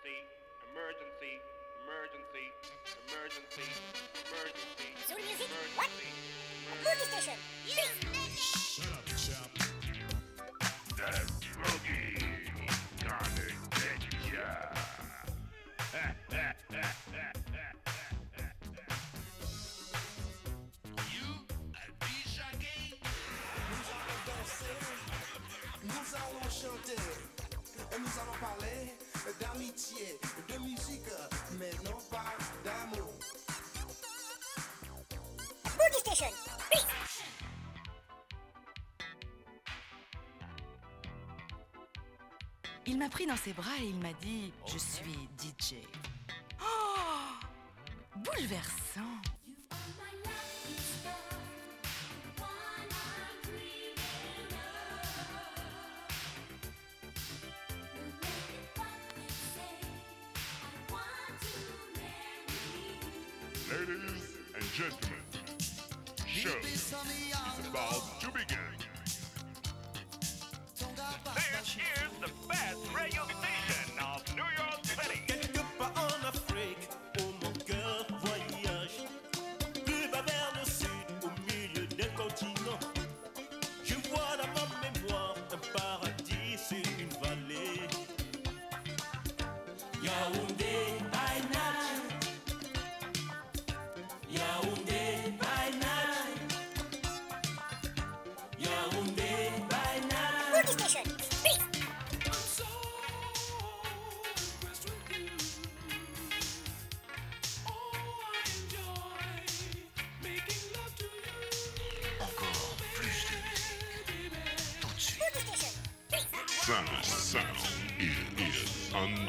emergency, emergency, emergency, emergency, emergency. Soul music? emergency, What? Movie station. Shut up, chap. That boogie gonna get ya. You a DJ gay? Nous allons chanter et nous allons parler d'amitié, de musique, mais non pas d'amour. Movie station. Beat. Il m'a pris dans ses bras et il m'a dit Je suis DJ. Oh Bouleversant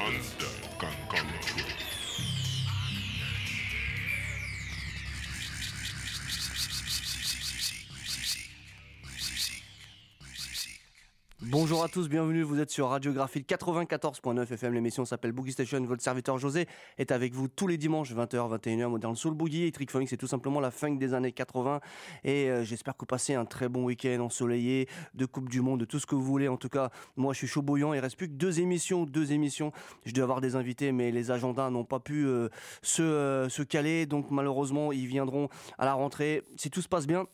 is un, under con- control. Bonjour à tous, bienvenue, vous êtes sur Radiographie 94.9 FM, l'émission s'appelle Boogie Station, votre serviteur José est avec vous tous les dimanches 20h, 21h, Modern Soul Boogie et Trick Phonics, c'est tout simplement la fin des années 80 et euh, j'espère que vous passez un très bon week-end ensoleillé, de Coupe du Monde, de tout ce que vous voulez, en tout cas moi je suis chaud bouillant, il reste plus que deux émissions, deux émissions, je dois avoir des invités mais les agendas n'ont pas pu euh, se, euh, se caler donc malheureusement ils viendront à la rentrée, si tout se passe bien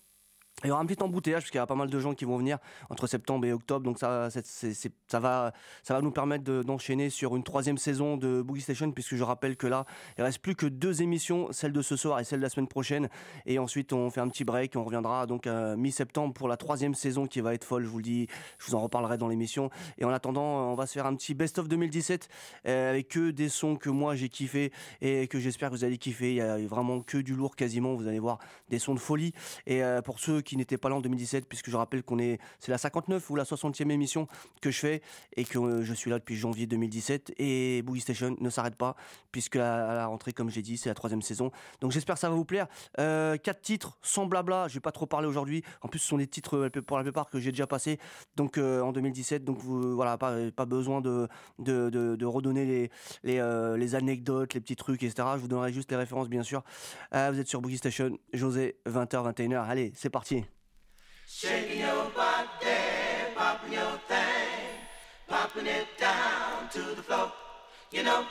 il y aura un petit embouteillage parce qu'il y a pas mal de gens qui vont venir entre septembre et octobre, donc ça, ça va, ça va nous permettre de- d'enchaîner sur une troisième saison de Boogie Station, puisque je rappelle que là, il reste plus que deux émissions, celle de ce soir et celle de la semaine prochaine, et ensuite on fait un petit break, on reviendra donc à mi-septembre pour la troisième saison qui va être folle, je vous le dis, je vous en reparlerai dans l'émission. Et en attendant, on va se faire un petit best-of 2017 euh, avec que des sons que moi j'ai kiffé et que j'espère que vous allez kiffer. Il y a vraiment que du lourd quasiment, vous allez voir des sons de folie. Et euh, pour ceux qui n'étaient pas là en 2017, puisque je rappelle qu'on est, c'est la 59 ou la 60e émission que je fais et que euh, je suis là depuis janvier 2017 et Boogie Station ne s'arrête pas puisque à, la rentrée, comme j'ai dit, c'est la troisième saison. Donc j'espère que ça va vous plaire. Euh, quatre titres sans blabla, je vais pas trop parler aujourd'hui. En plus, ce sont des titres euh, pour la plupart que j'ai déjà passés donc en 2017. Donc vous, voilà, pas, pas besoin de, de, redonner les, les, les anecdotes, les petits trucs, etc. Je vous donnerai juste les références, bien sûr. Vous êtes sur Boogie Station, José, 20h, 21h. Allez, c'est parti. Shaking your body, popping your thing, popping it down to the floor. You know.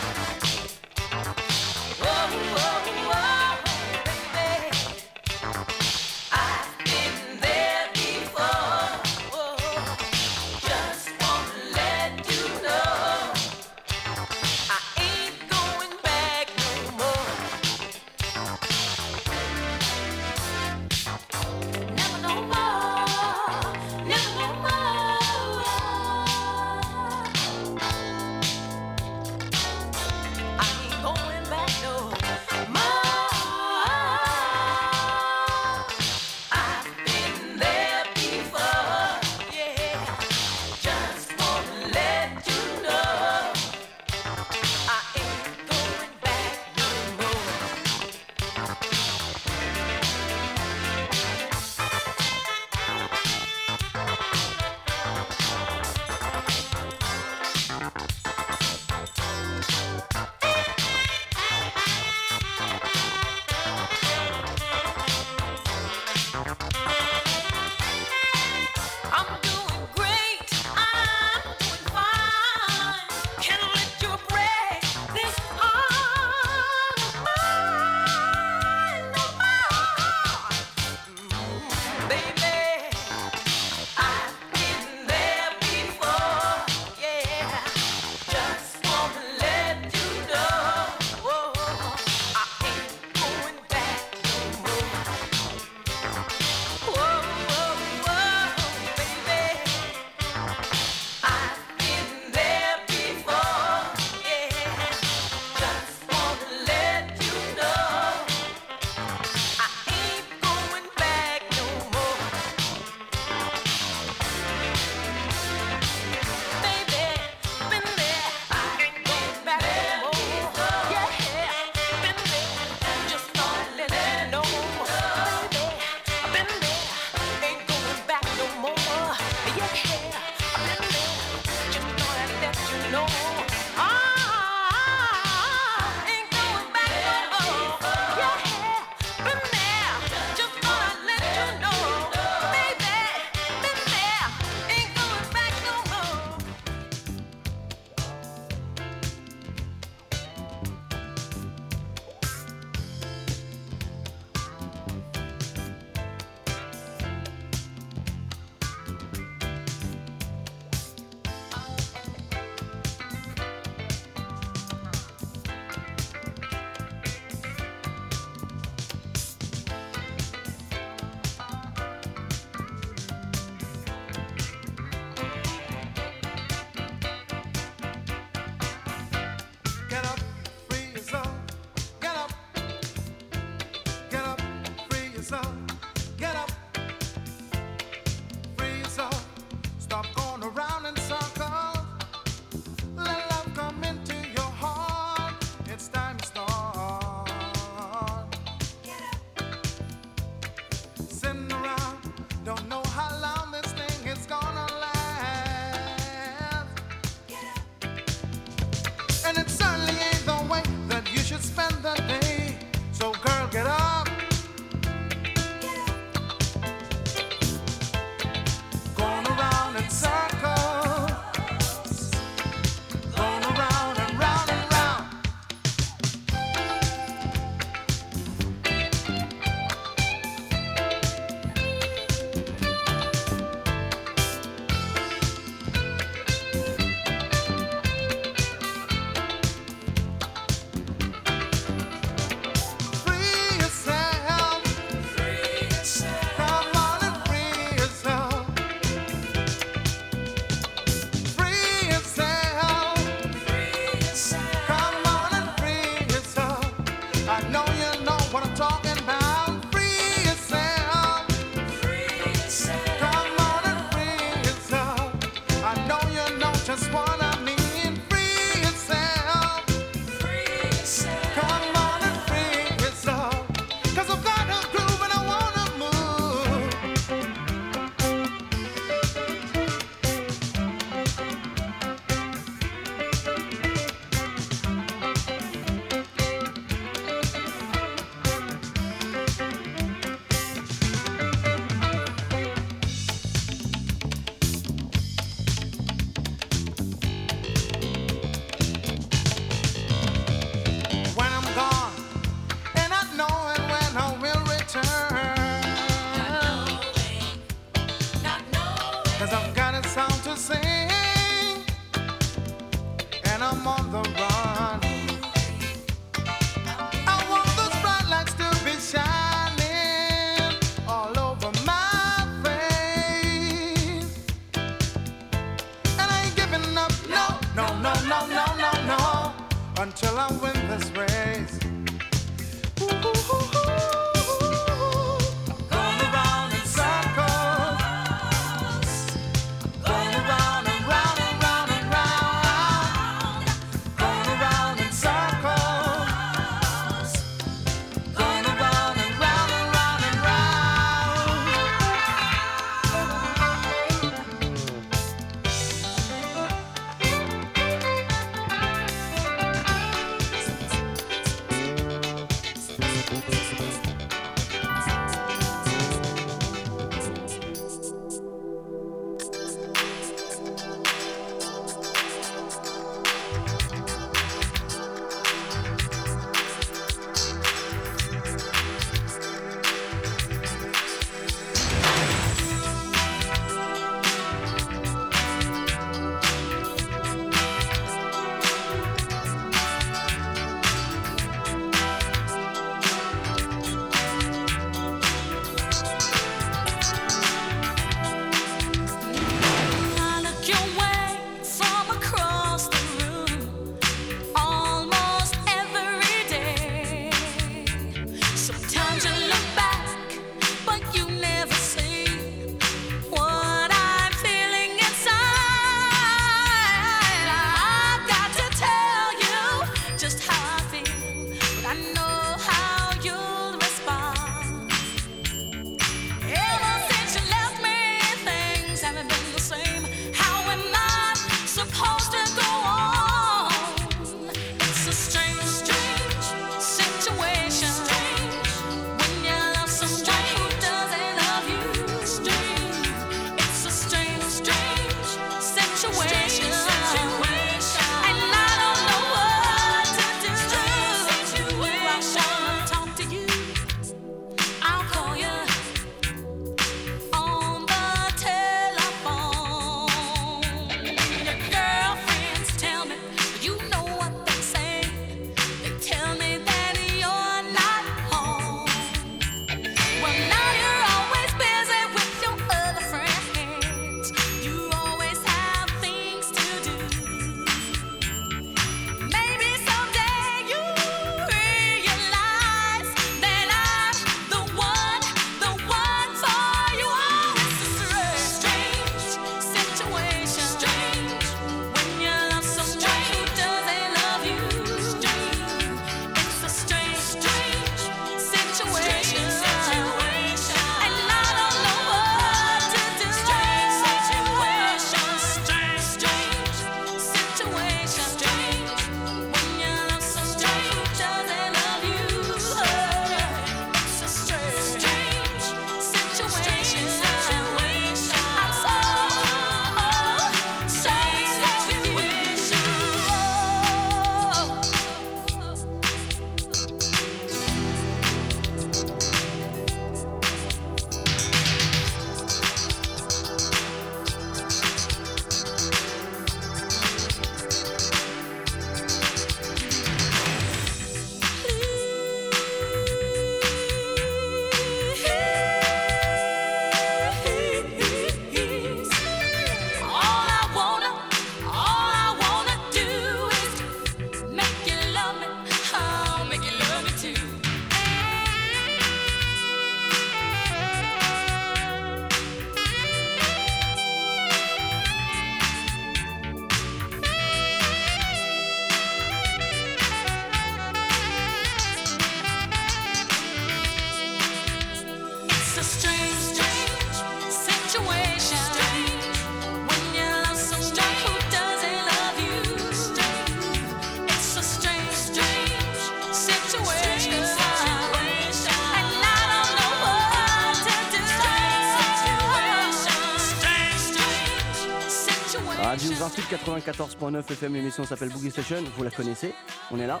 94.9 FM, l'émission s'appelle Boogie Station, vous la connaissez, on est là.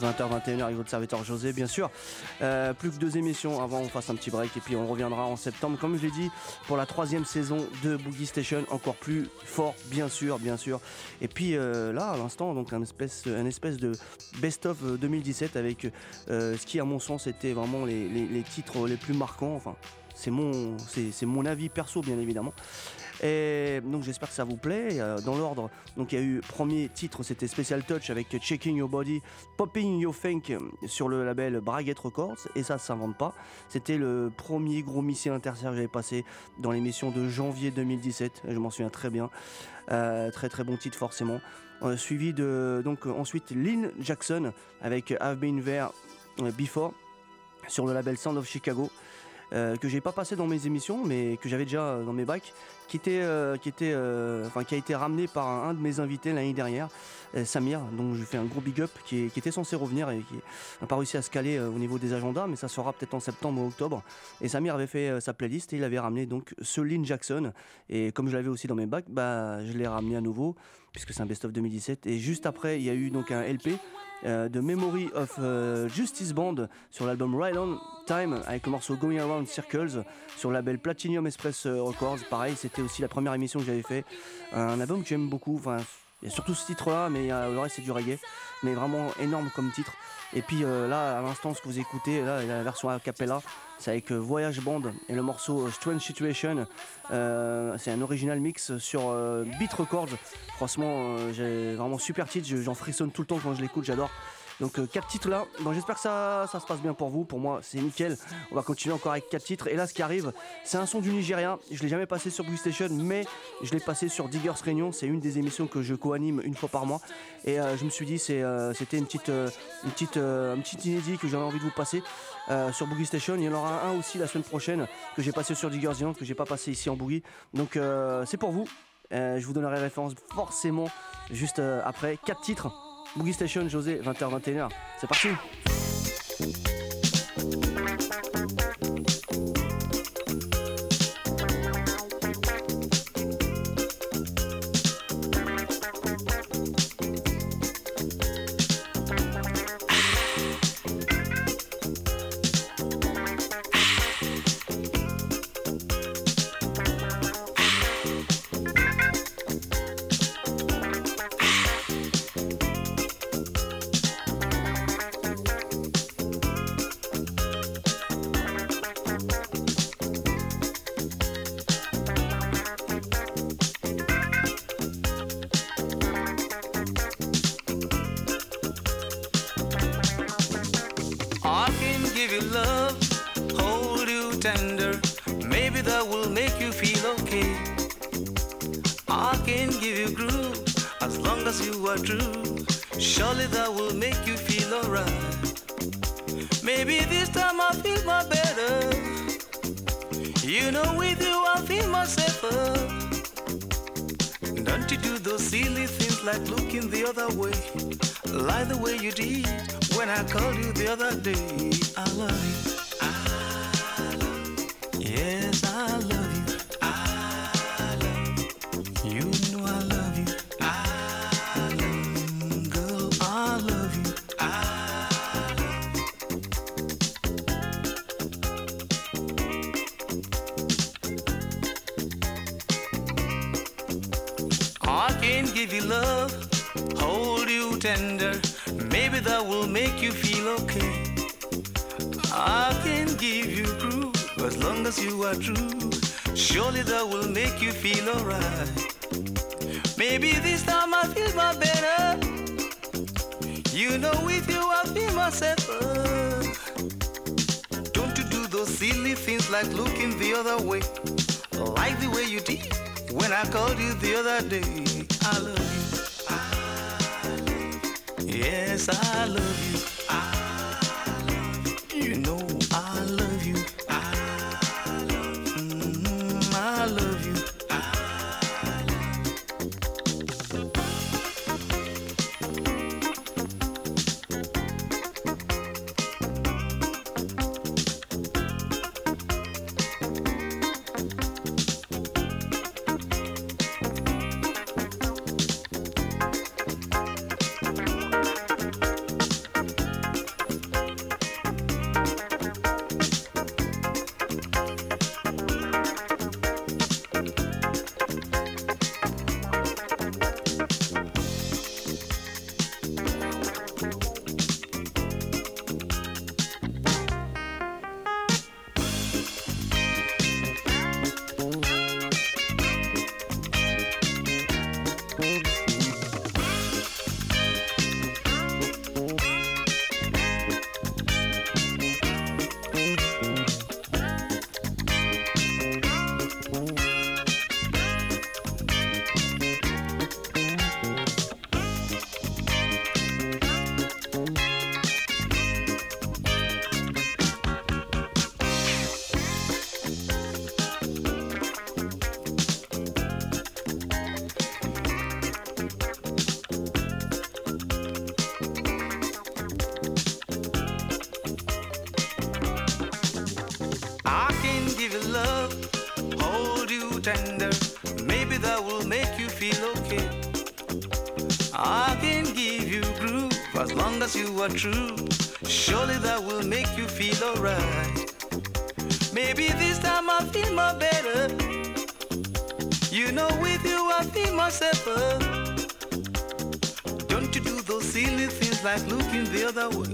20h, 21h avec votre serviteur José, bien sûr. Euh, plus que deux émissions avant on fasse un petit break et puis on reviendra en septembre, comme je l'ai dit, pour la troisième saison de Boogie Station, encore plus fort, bien sûr, bien sûr. Et puis euh, là, à l'instant, donc un espèce, un espèce de best-of euh, 2017 avec euh, ce qui, à mon sens, était vraiment les, les- titres les plus marquants. Enfin, c'est mon, c'est mon avis perso, bien évidemment. Et donc j'espère que ça vous plaît. Euh, Dans l'ordre, donc il y a eu premier titre, c'était Special Touch avec Checking Your Body, Popping Your Funk sur le label Braguette Records. Et ça, ça s'invente pas. C'était le premier gros missile interserre que j'avais passé dans l'émission de janvier 2017. Je m'en souviens très bien. Euh, très très bon titre forcément. Euh, suivi de donc ensuite Lynn Jackson avec I've Been There Before sur le label Sound of Chicago. Euh, que j'ai pas passé dans mes émissions, mais que j'avais déjà euh, dans mes bacs, qui était, euh, qui était, euh, enfin qui a été ramené par un, de mes invités l'année dernière, Samir. Donc je lui fais un gros big up, qui, était censé revenir et qui n'a pas réussi à se caler au niveau des agendas, mais ça sera peut-être en septembre ou octobre. Et Samir avait fait sa playlist et il avait ramené donc ce Lynn Jackson. Et comme je l'avais aussi dans mes bacs, bah je l'ai ramené à nouveau puisque c'est un best-of 2017. Et juste après, il y a eu donc un LP euh, de Memory of euh, Justice Band sur l'album Ride On Time avec le morceau Going Around Circles sur le label Platinum Express euh, Records. Pareil, c'était aussi la première émission que j'avais fait. Un album que j'aime beaucoup. Il surtout ce titre-là, mais euh, le reste c'est du reggae. Mais vraiment énorme comme titre. Et puis euh, là, à l'instant, ce que vous écoutez, là, la version a cappella, c'est avec euh, Voyage Band et le morceau Strange Situation. C'est un original mix sur Beat Records. Franchement, j'ai vraiment super titre. Je- J'en frissonne tout le temps quand je l'écoute, j'adore. Donc euh, quatre titres là. Donc j'espère que ça, se passe bien pour vous. Pour moi, c'est nickel. On va continuer encore avec quatre titres. Et là, ce qui arrive, c'est un son du Nigeria. Je l'ai jamais passé sur Blue Station, mais je l'ai passé sur Diggers Réunion. C'est une des émissions que je co-anime une fois par mois. Et euh, je me suis dit, euh, c'était une petite, euh, une un petit inédit que j'avais envie de vous passer sur Boogie Station. Il y en aura un aussi la semaine prochaine que j'ai passé sur Diggers Réunion, que j'ai pas passé ici en Boogie. Donc c'est pour vous. Je vous donnerai référence forcément juste après. Quatre titres. Boogie Station, José, 20h, 21h. C'est parti. Are true. Surely that will make you feel alright. Maybe this time I feel more better. You know, with you I feel more safer. Don't you do those silly things like looking the other way, like the way you did when I called you the other day. I love you. The other way, like the way you did when I called you the other day. As you are true. Surely that will make you feel alright. Maybe this time I feel more better. You know, with you I feel more safer. Don't you do those silly things like looking the other way,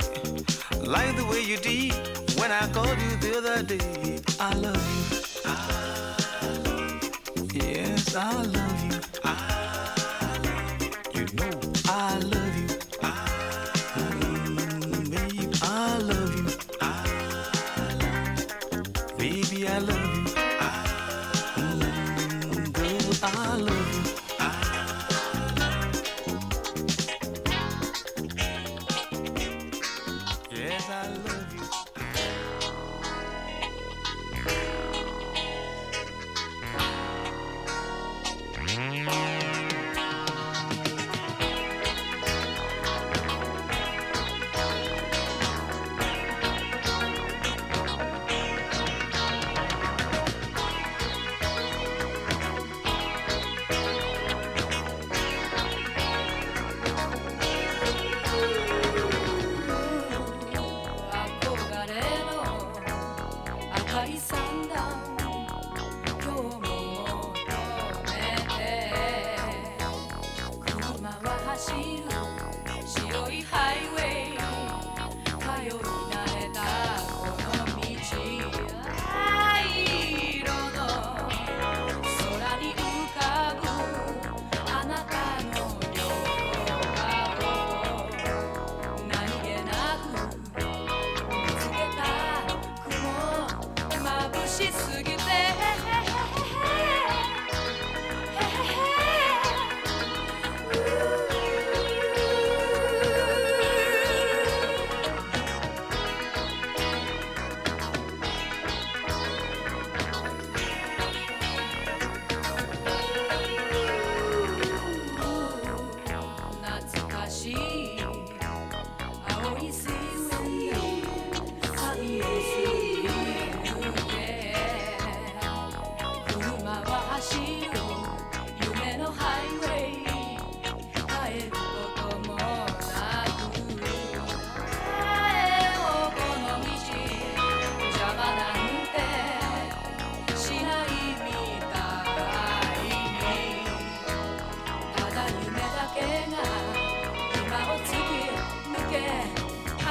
like the way you did when I called you the other day. I love you. I love you. Yes, I love. You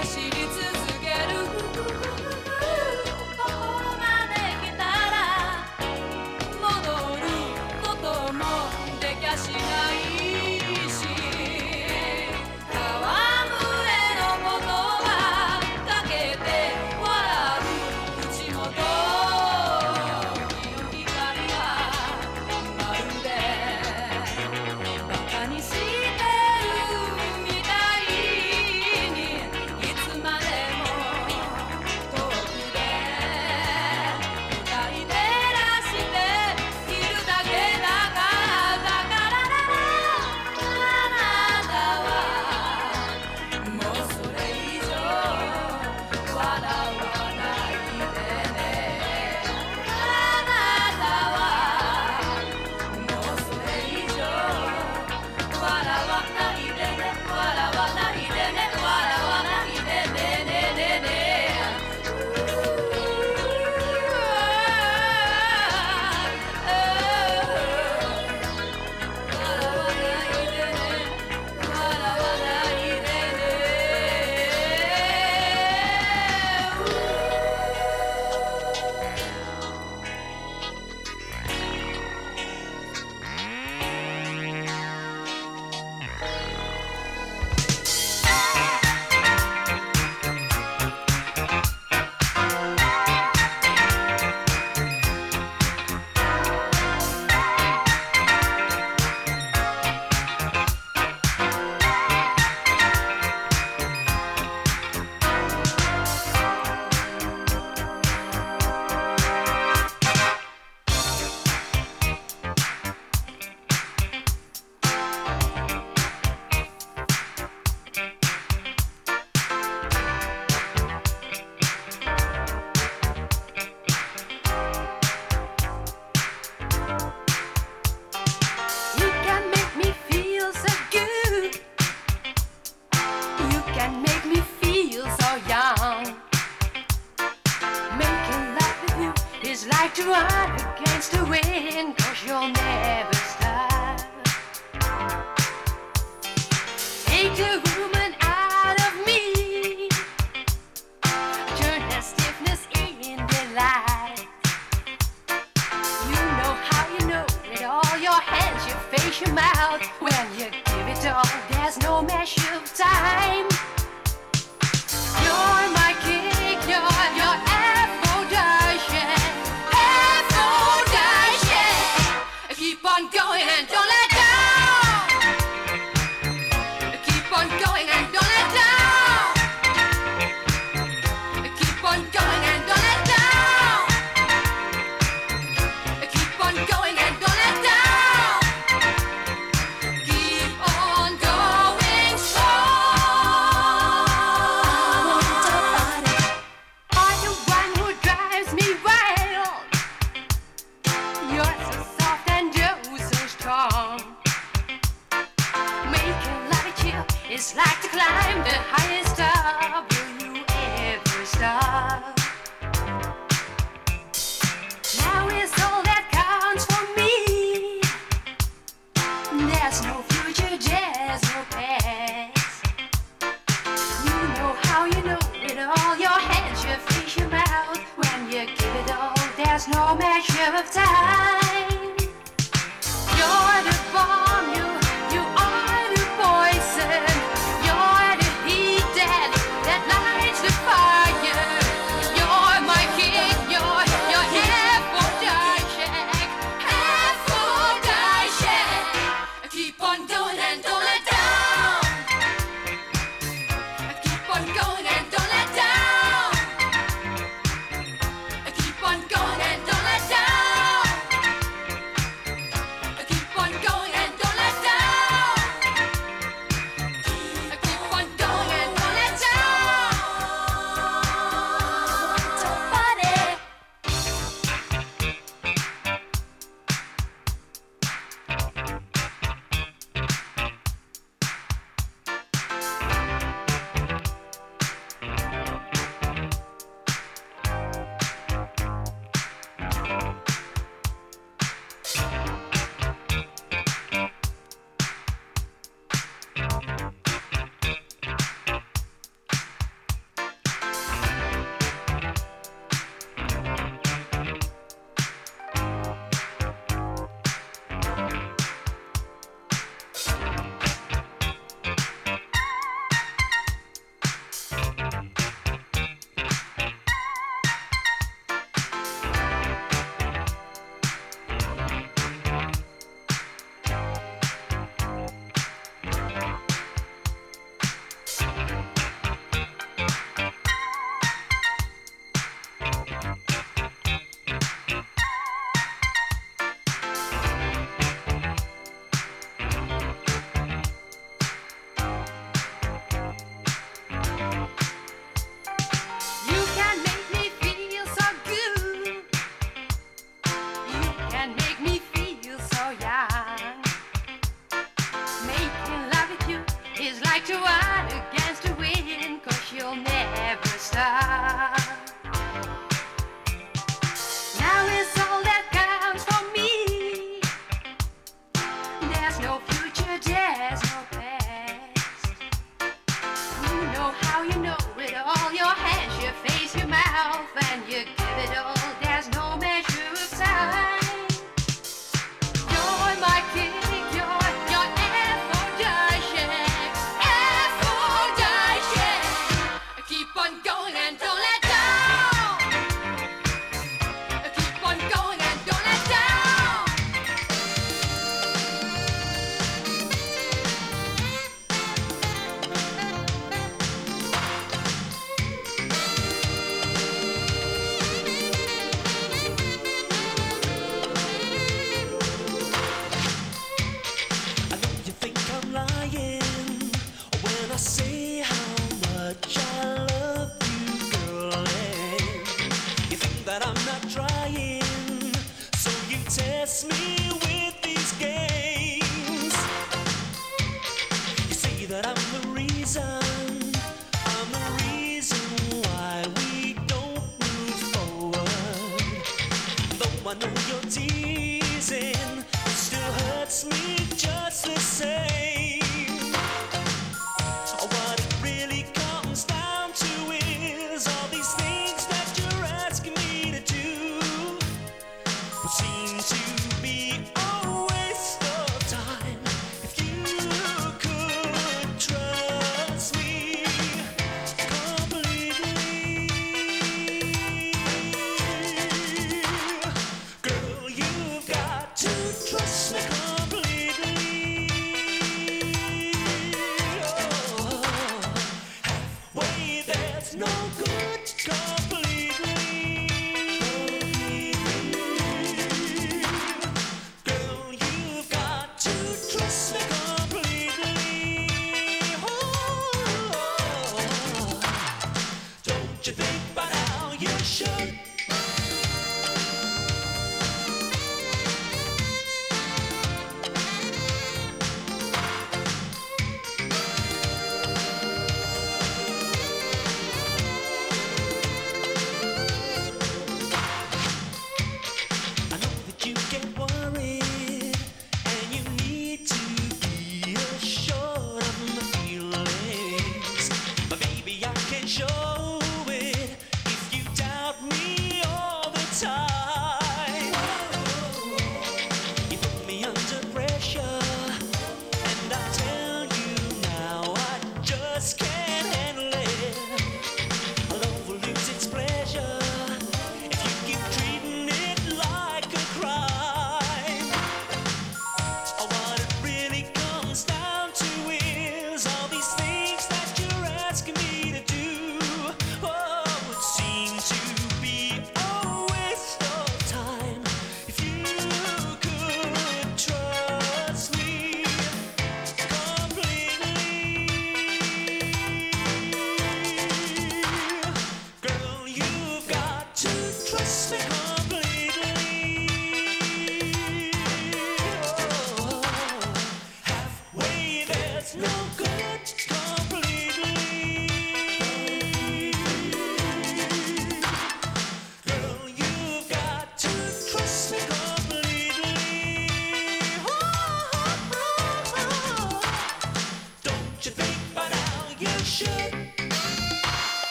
走り続け Now you know with all your hands, your face, your mouth.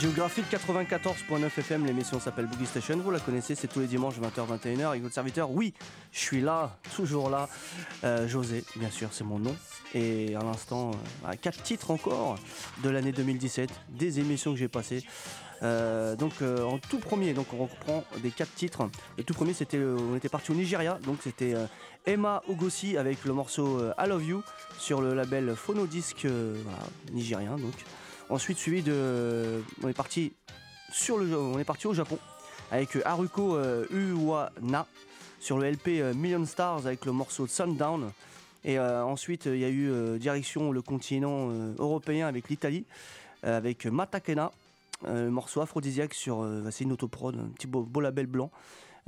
Radiographie 94.9 FM, l'émission s'appelle Boogie Station, vous la connaissez, c'est tous les dimanches 20h-21h avec votre serviteur. Oui, je suis là, toujours là. Euh, José, bien sûr, c'est mon nom. Et à l'instant, euh, quatre titres encore de l'année 2017, des émissions que j'ai passées. Euh, donc euh, en tout premier, donc on reprend des quatre titres. Le tout premier, c'était, on était parti au Nigeria, donc c'était Emma Ogosi avec le morceau I Love You sur le label Phonodisc nigérien. Donc ensuite suivi de, on est parti sur le, au Japon avec euh, Haruko euh, Uwana sur le LP euh, Million Stars avec le morceau Sundown. Et euh, ensuite, euh, il y a eu euh, direction le continent euh, européen avec l'Italie, euh, avec Matakena, euh, le morceau aphrodisiaque sur euh, bah, c'est une autoprod, un petit beau, label blanc,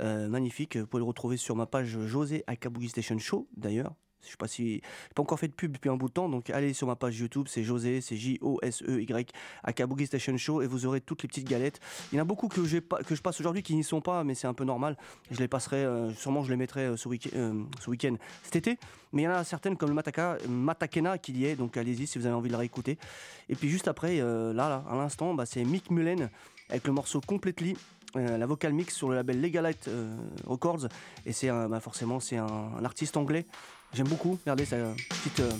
euh, magnifique. Vous pouvez le retrouver sur ma page José Akabugi Station Show d'ailleurs. Je sais pas si pas encore fait de pub depuis un bout de temps, donc allez sur ma page YouTube, c'est José, c'est J O S E Y Akabugi Station Show et vous aurez toutes les petites galettes. Il y en a beaucoup que je passe aujourd'hui qui n'y sont pas, mais c'est un peu normal. Je les passerai, euh, sûrement je les mettrai euh, euh, ce week-end, cet été. Mais il y en a certaines comme le Mataka, Matakena qui y est, donc allez-y si vous avez envie de la réécouter. Et puis juste après, là, là, à l'instant, bah, c'est Mick Mullen avec le morceau Completely. la vocal mix sur le label Legalite Records et c'est bah, forcément c'est un artiste anglais j'aime beaucoup regardez une petite euh,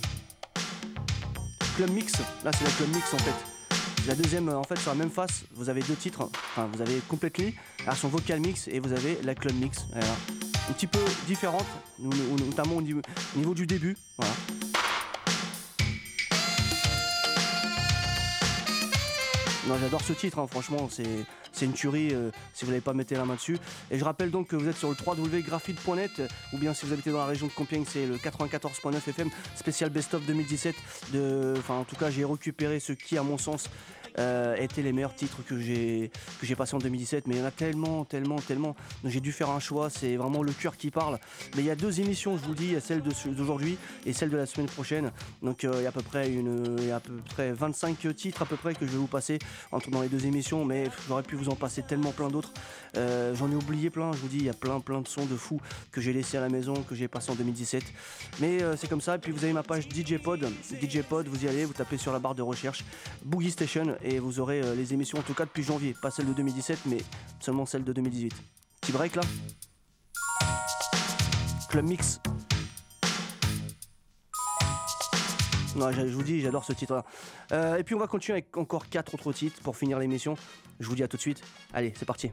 club mix. Là c'est la club mix en fait. La deuxième euh, en fait sur la même face vous avez deux titres. Enfin vous avez Completely la son vocal mix et vous avez la club mix. Voilà. un petit peu différente notamment au niveau, au niveau du début. Non, j'adore ce titre, hein, franchement, c'est, c'est une tuerie euh, si vous n'avez pas mettez la main dessus. Et je rappelle donc que vous êtes sur le www.graphite.net euh, ou bien si vous habitez dans la région de Compiègne, c'est le 94.9 FM spécial Best of 2017. De, enfin, en tout cas, j'ai récupéré ce qui, à mon sens, euh, étaient les meilleurs titres que j'ai que j'ai passé en 2017. Mais il y en a tellement, tellement, tellement. Donc j'ai dû faire un choix. C'est vraiment le cœur qui parle. Mais il y a deux émissions, je vous le dis, celle d'aujourd'hui et celle de la semaine prochaine. Donc euh, il y a à peu près une, il y a à peu près 25 titres à peu près que je vais vous passer entre dans les deux émissions. Mais j'aurais pu vous en passer tellement plein d'autres. Euh, J'en ai oublié plein. Je vous dis, il y a plein, plein de sons de fous que j'ai laissé à la maison, que j'ai passé en 2017. Mais euh, c'est comme ça. Et puis vous avez ma page DJ Pod. DJ Pod, vous y allez, vous tapez sur la barre de recherche Boogie Station et vous aurez euh, les émissions en tout cas depuis janvier. Pas celle de 2017, mais seulement celle de 2018. Petit break là. Club Mix. Non, je vous dis, j'adore ce titre-là. Et puis on va continuer avec encore quatre autres titres pour finir l'émission. Je vous dis à tout de suite. Allez, c'est parti.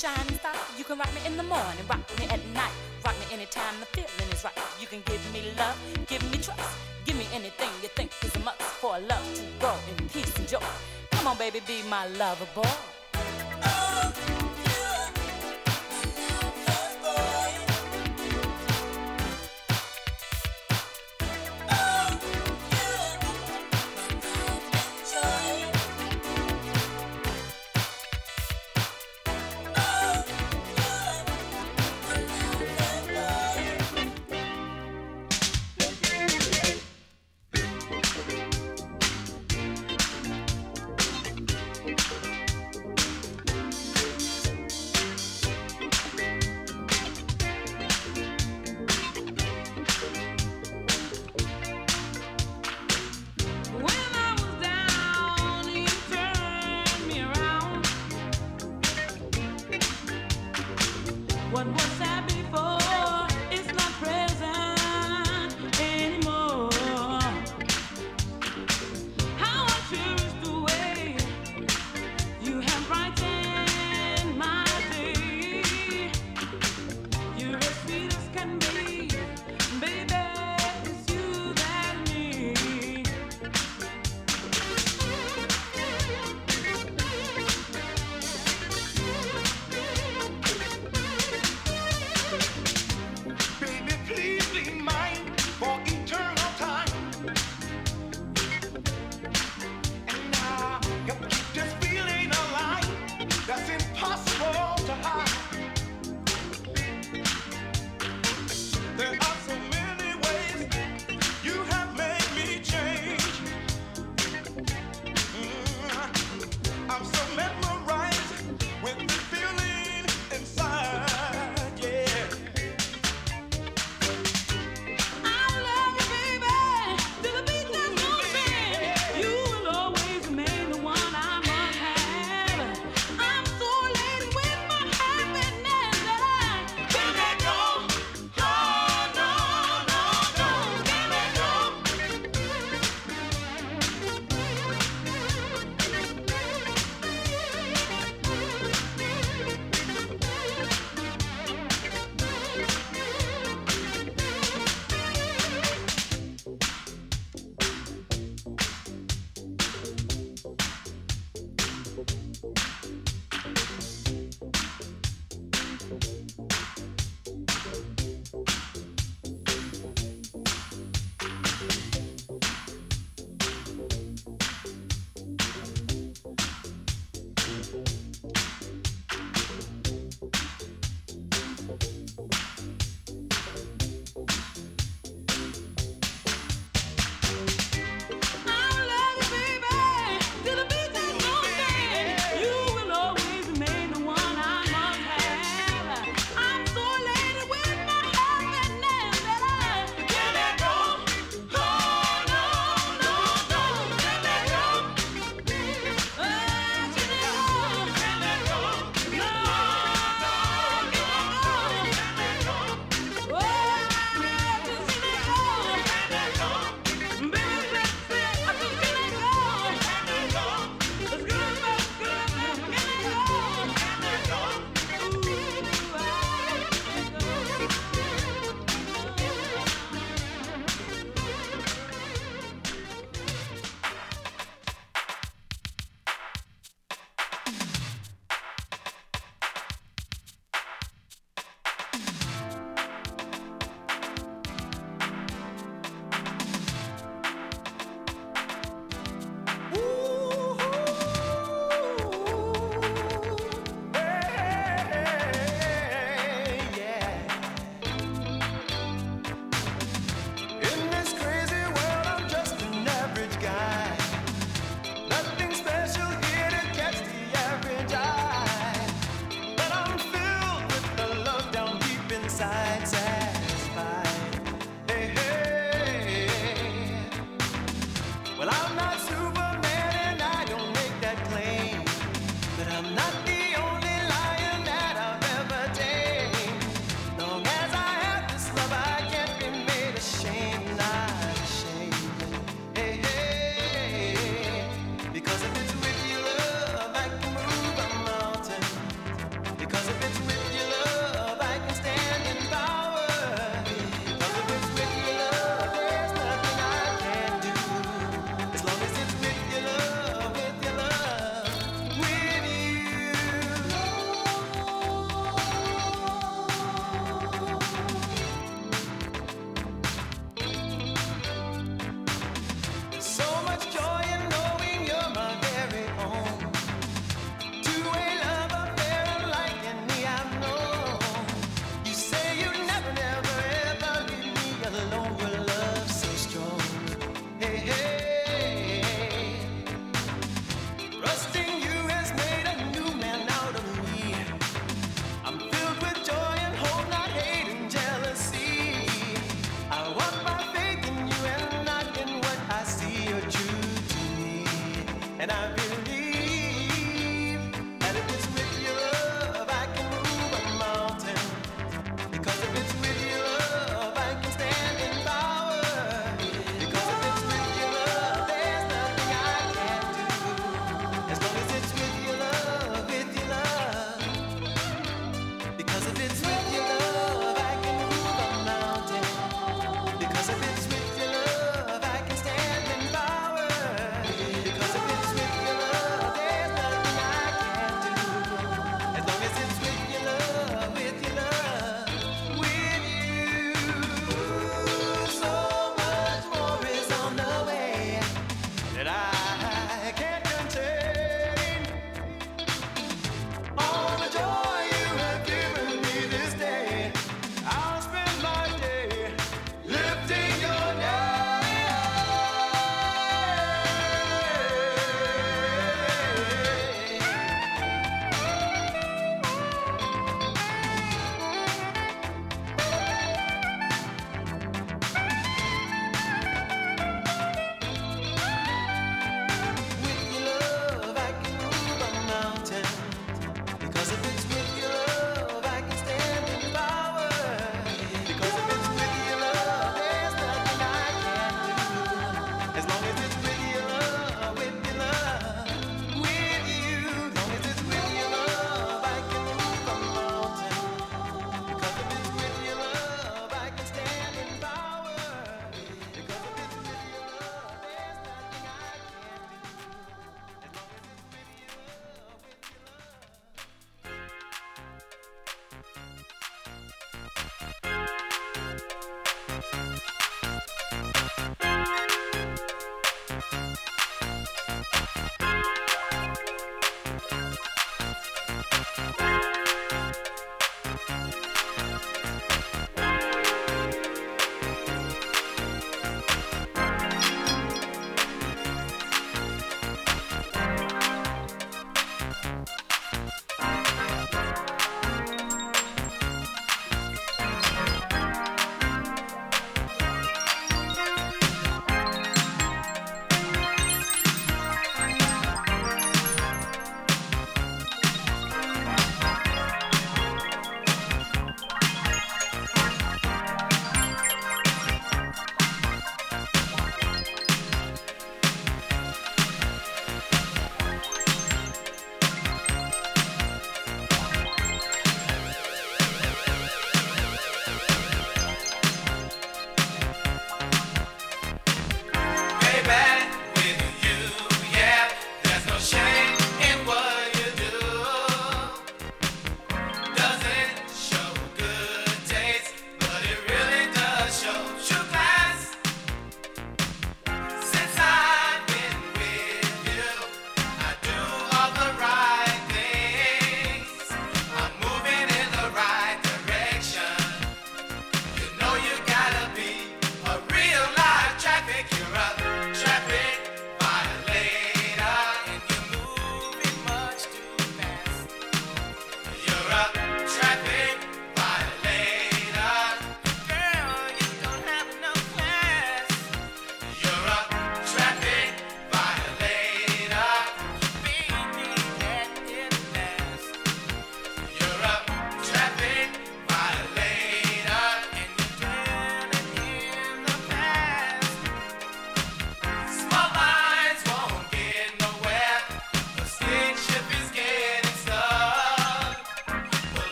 shining star. You can rock me in the morning, rock me at night, rock me anytime the feeling is right. You can give me love, give me trust, give me anything you think is a must for love to grow in peace and joy. Come on, baby, be my lover boy.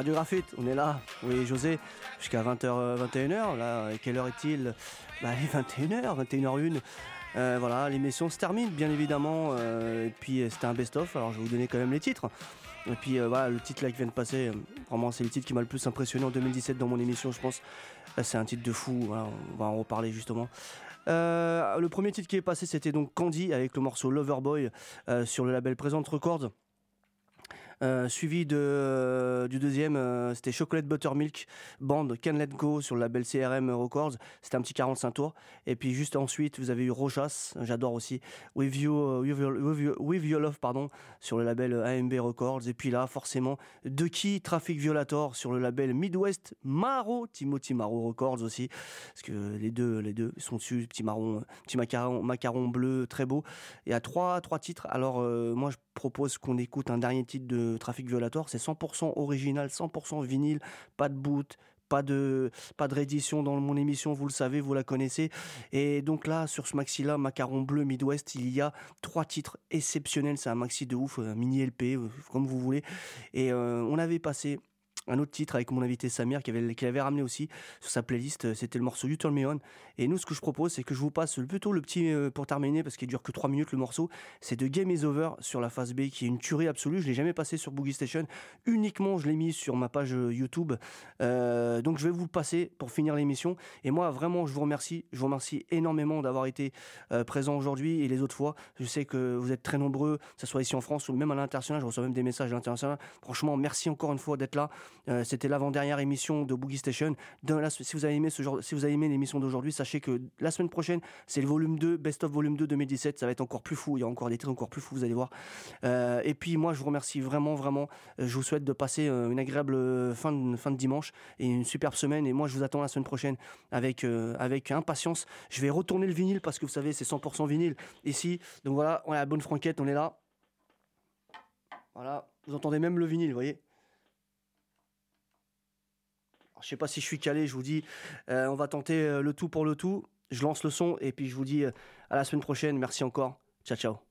Radio Graphite, on est là. Oui, José, jusqu'à 20h, 21h. Là, quelle heure est-il? Bah, il est 21h, 21h01. Euh, voilà, l'émission se termine, bien évidemment. euh, et puis, euh, c'était un best-of. Alors, je vais vous donner quand même les titres. Et puis, euh, voilà, le titre là qui vient de passer, euh, vraiment, c'est le titre qui m'a le plus impressionné en 2017 dans mon émission, je pense. Euh, C'est un titre de fou. on va en reparler justement. Euh, le premier titre qui est passé, c'était donc Candy avec le morceau Loverboy euh, sur le label Present Records. Euh, suivi de, euh, du deuxième, euh, c'était Chocolate Buttermilk Band Can Let Go sur le label CRM Records. C'était un petit 45 tours. Et puis juste ensuite, vous avez eu Rojas, j'adore aussi, With You, with Your, Love pardon, sur le label AMB Records. Et puis là, forcément, De Qui Traffic Violator sur le label Midwest Maro, Timothy Maro Records aussi. Parce que les deux, les deux sont dessus, petit marron, petit macaron, bleu, très beau. Y a trois, trois titres. Alors, moi, je propose qu'on écoute un dernier titre de Traffic Violator. C'est 100% original, 100% vinyle, pas de boot. Pas de, pas de réédition dans mon émission, vous le savez, vous la connaissez. Et donc là, sur ce maxi-là, Macaron Bleu Midwest, il y a trois titres exceptionnels. C'est un maxi de ouf, un mini LP, euh, comme vous voulez. Et euh, on avait passé un autre titre avec mon invité Samir qui avait, ramené aussi sur sa playlist. euh, C'était le morceau You Turn Me On. Et nous, ce que je propose, c'est que je vous passe plutôt le petit euh, pour terminer parce qu'il dure que 3 minutes le morceau. C'est de Game Is Over sur la phase B qui est une tuerie absolue. Je l'ai jamais passé sur Boogie Station. Uniquement, je l'ai mis sur ma page euh, YouTube. Donc, je vais vous passer pour finir l'émission. Et moi, vraiment, je vous remercie. Je vous remercie énormément d'avoir été euh, présent aujourd'hui et les autres fois. Je sais que vous êtes très nombreux, que ce soit ici en France ou même à l'international. Je reçois même des messages à l'international. Franchement, merci encore une fois d'être là. Euh, C'était l'avant-dernière émission de Boogie Station. Si vous avez aimé ce genre, l'émission d'aujourd'hui, sachez que la semaine prochaine, c'est le volume 2, Best of Volume 2 2017. Ça va être encore plus fou. Il y a encore des titres encore plus fous, vous allez voir. Euh, et puis moi, je vous remercie vraiment, vraiment. Euh, Je vous souhaite de passer une agréable fin de, fin de dimanche et une superbe semaine. Et moi, je vous attends la semaine prochaine avec, avec impatience. Je vais retourner le vinyle parce que vous savez, c'est 100% vinyle ici. Donc voilà, on a la bonne franquette, on est là. Voilà, vous entendez même le vinyle, vous voyez. Je sais pas si je suis calé, je vous dis, euh, on va tenter euh, le tout pour le tout. Je lance le son et puis je vous dis euh, à la semaine prochaine. Merci encore. Ciao, ciao.